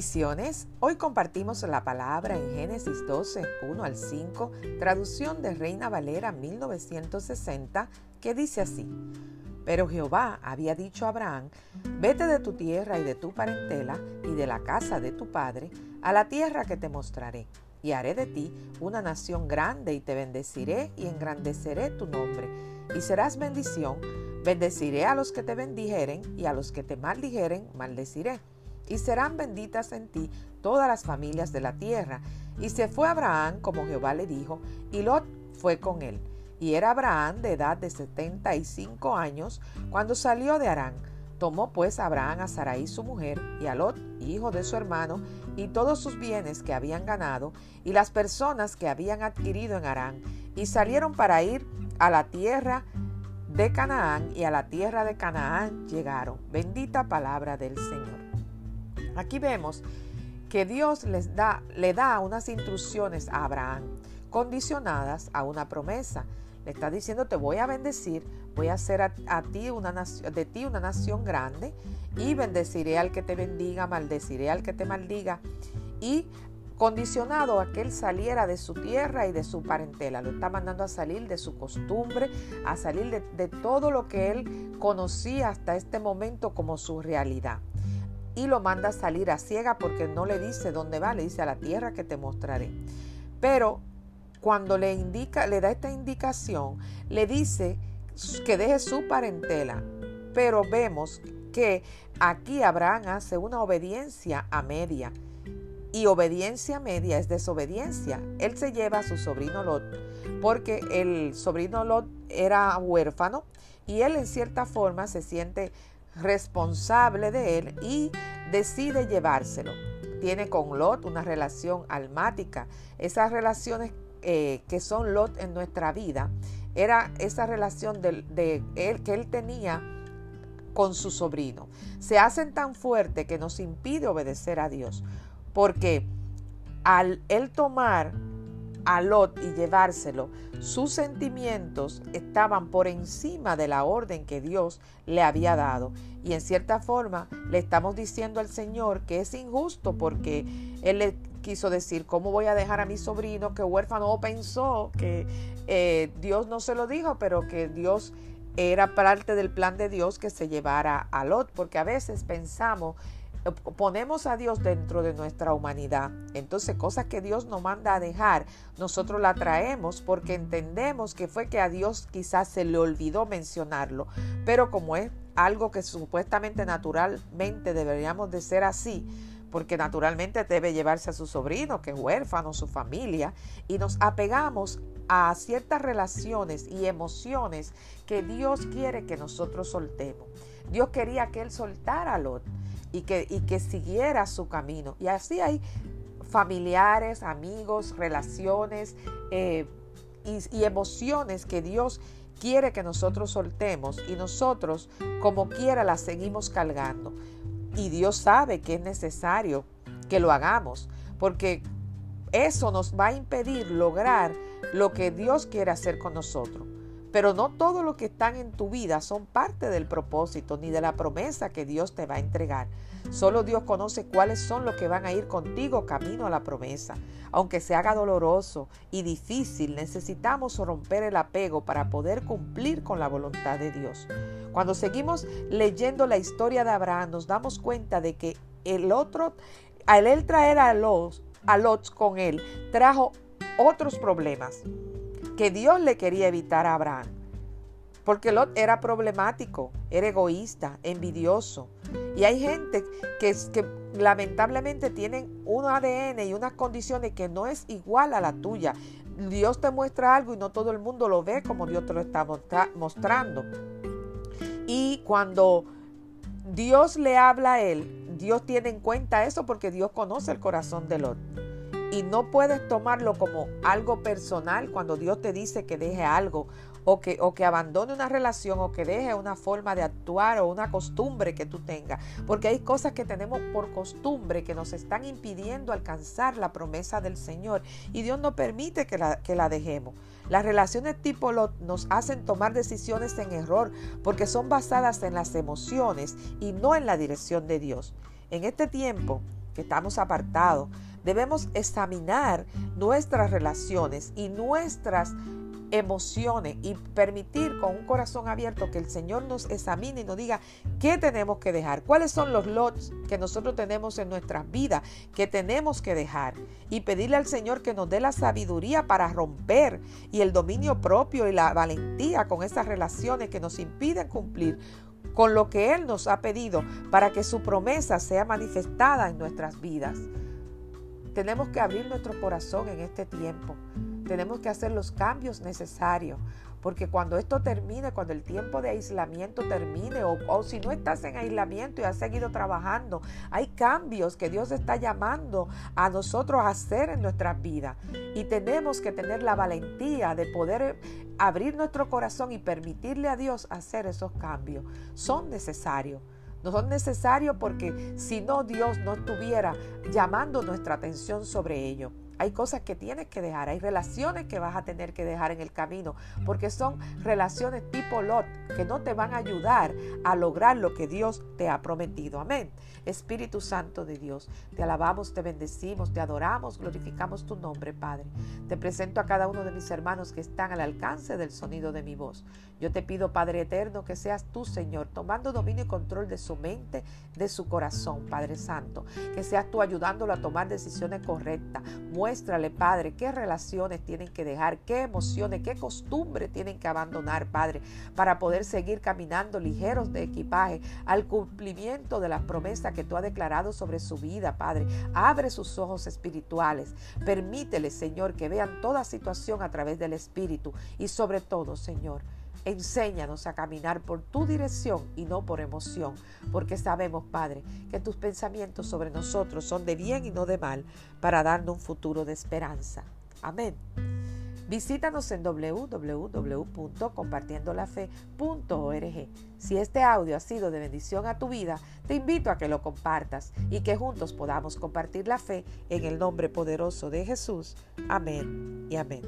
Bendiciones. Hoy compartimos la palabra en Génesis 12, 1 al 5, traducción de Reina Valera 1960, que dice así. Pero Jehová había dicho a Abraham, vete de tu tierra y de tu parentela y de la casa de tu padre a la tierra que te mostraré, y haré de ti una nación grande y te bendeciré y engrandeceré tu nombre, y serás bendición, bendeciré a los que te bendijeren y a los que te maldijeren maldeciré y serán benditas en ti todas las familias de la tierra. Y se fue Abraham como Jehová le dijo, y Lot fue con él. Y era Abraham de edad de setenta y cinco años cuando salió de Arán. Tomó pues Abraham a Sarai su mujer y a Lot, hijo de su hermano, y todos sus bienes que habían ganado, y las personas que habían adquirido en Arán, y salieron para ir a la tierra de Canaán, y a la tierra de Canaán llegaron. Bendita palabra del Señor. Aquí vemos que Dios les da, le da unas instrucciones a Abraham condicionadas a una promesa. Le está diciendo, te voy a bendecir, voy a hacer a, ti una nación, de ti una nación grande y bendeciré al que te bendiga, maldeciré al que te maldiga. Y condicionado a que él saliera de su tierra y de su parentela. Lo está mandando a salir de su costumbre, a salir de, de todo lo que él conocía hasta este momento como su realidad y lo manda a salir a ciega porque no le dice dónde va, le dice a la tierra que te mostraré. Pero cuando le indica, le da esta indicación, le dice que deje su parentela. Pero vemos que aquí Abraham hace una obediencia a media. Y obediencia media es desobediencia. Él se lleva a su sobrino Lot, porque el sobrino Lot era huérfano y él en cierta forma se siente responsable de él y decide llevárselo. Tiene con Lot una relación almática. Esas relaciones eh, que son Lot en nuestra vida, era esa relación de, él, que él tenía con su sobrino. Se hacen tan fuerte que nos impide obedecer a Dios. Porque al él tomar a Lot y llevárselo, sus sentimientos estaban por encima de la orden que Dios le había dado. Y en cierta forma le estamos diciendo al Señor que es injusto porque Él le quiso decir, ¿cómo voy a dejar a mi sobrino que huérfano o pensó que eh, Dios no se lo dijo, pero que Dios era parte del plan de Dios que se llevara a Lot? Porque a veces pensamos ponemos a Dios dentro de nuestra humanidad. Entonces, cosas que Dios nos manda a dejar, nosotros la traemos porque entendemos que fue que a Dios quizás se le olvidó mencionarlo. Pero como es algo que supuestamente naturalmente deberíamos de ser así, porque naturalmente debe llevarse a su sobrino, que es huérfano, su familia, y nos apegamos a ciertas relaciones y emociones que Dios quiere que nosotros soltemos. Dios quería que él soltara a y que, y que siguiera su camino. Y así hay familiares, amigos, relaciones eh, y, emociones que Dios quiere que nosotros soltemos y nosotros como quiera las seguimos cargando. Y Dios sabe que es necesario que lo hagamos porque eso nos va a impedir lograr lo que Dios quiere hacer con nosotros. Pero no todo lo que están en tu vida son parte del propósito ni de la promesa que Dios te va a entregar. Solo Dios conoce cuáles son los que van a ir contigo camino a la promesa. Aunque se haga doloroso y difícil, necesitamos romper el apego para poder cumplir con la voluntad de Dios. Cuando seguimos leyendo la historia de Abraham, nos damos cuenta de que el otro, al él traer a Lot, a Lot con él, trajo otros problemas que Dios le quería evitar a Abraham. Porque Lot era problemático, era egoísta, envidioso. Y hay gente que, que lamentablemente tienen un ADN y unas condiciones que no es igual a la tuya. Dios te muestra algo y no todo el mundo lo ve como Dios te lo está mostrando. Y cuando Dios le habla a él, Dios tiene en cuenta eso porque Dios conoce el corazón de Lot. Y no puedes tomarlo como algo personal cuando Dios te dice que deje algo o que, o que abandone una relación o que deje una forma de actuar o una costumbre que tú tengas. Porque hay cosas que tenemos por costumbre que nos están impidiendo alcanzar la promesa del Señor. Y Dios no permite que la, que la dejemos. Las relaciones tipo Lot nos hacen tomar decisiones en error porque son basadas en las emociones y no en la dirección de Dios. En este tiempo que estamos apartados, debemos examinar nuestras relaciones y nuestras emociones y permitir con un corazón abierto que el Señor nos examine y nos diga qué tenemos que dejar, cuáles son los lots que nosotros tenemos en nuestras vidas que tenemos que dejar y pedirle al Señor que nos dé la sabiduría para romper y el dominio propio y la valentía con esas relaciones que nos impiden cumplir con lo que Él nos ha pedido para que su promesa sea manifestada en nuestras vidas. Tenemos que abrir nuestro corazón en este tiempo tenemos que hacer los cambios necesarios. Porque cuando esto termine, cuando el tiempo de aislamiento termine, o, si no estás en aislamiento y has seguido trabajando, hay cambios que Dios está llamando a nosotros a hacer en nuestras vidas. Y tenemos que tener la valentía de poder abrir nuestro corazón y permitirle a Dios hacer esos cambios. Son necesarios. No son necesarios porque si no Dios no estuviera llamando nuestra atención sobre ello. Hay cosas que tienes que dejar, hay relaciones que vas a tener que dejar en el camino, porque son relaciones tipo Lot que no te van a ayudar a lograr lo que Dios te ha prometido. Amén. Espíritu Santo de Dios, te alabamos, te bendecimos, te adoramos, glorificamos tu nombre, Padre. Te presento a cada uno de mis hermanos que están al alcance del sonido de mi voz. Yo te pido, Padre eterno, que seas tú, Señor, tomando dominio y control de su mente, de su corazón, Padre Santo. Que seas tú ayudándolo a tomar decisiones correctas. Muéstrale, Padre, qué relaciones tienen que dejar, qué emociones, qué costumbres tienen que abandonar, Padre, para poder seguir caminando ligeros de equipaje al cumplimiento de las promesas que tú has declarado sobre su vida, Padre. Abre sus ojos espirituales. Permítele, Señor, que vean toda situación a través del Espíritu y sobre todo, Señor, Enséñanos a caminar por tu dirección y no por emoción, porque sabemos, Padre, que tus pensamientos sobre nosotros son de bien y no de mal, para darnos un futuro de esperanza. Amén. Visítanos en www.compartiendolafe.org. Si este audio ha sido de bendición a tu vida, te invito a que lo compartas y que juntos podamos compartir la fe en el nombre poderoso de Jesús. Amén y amén.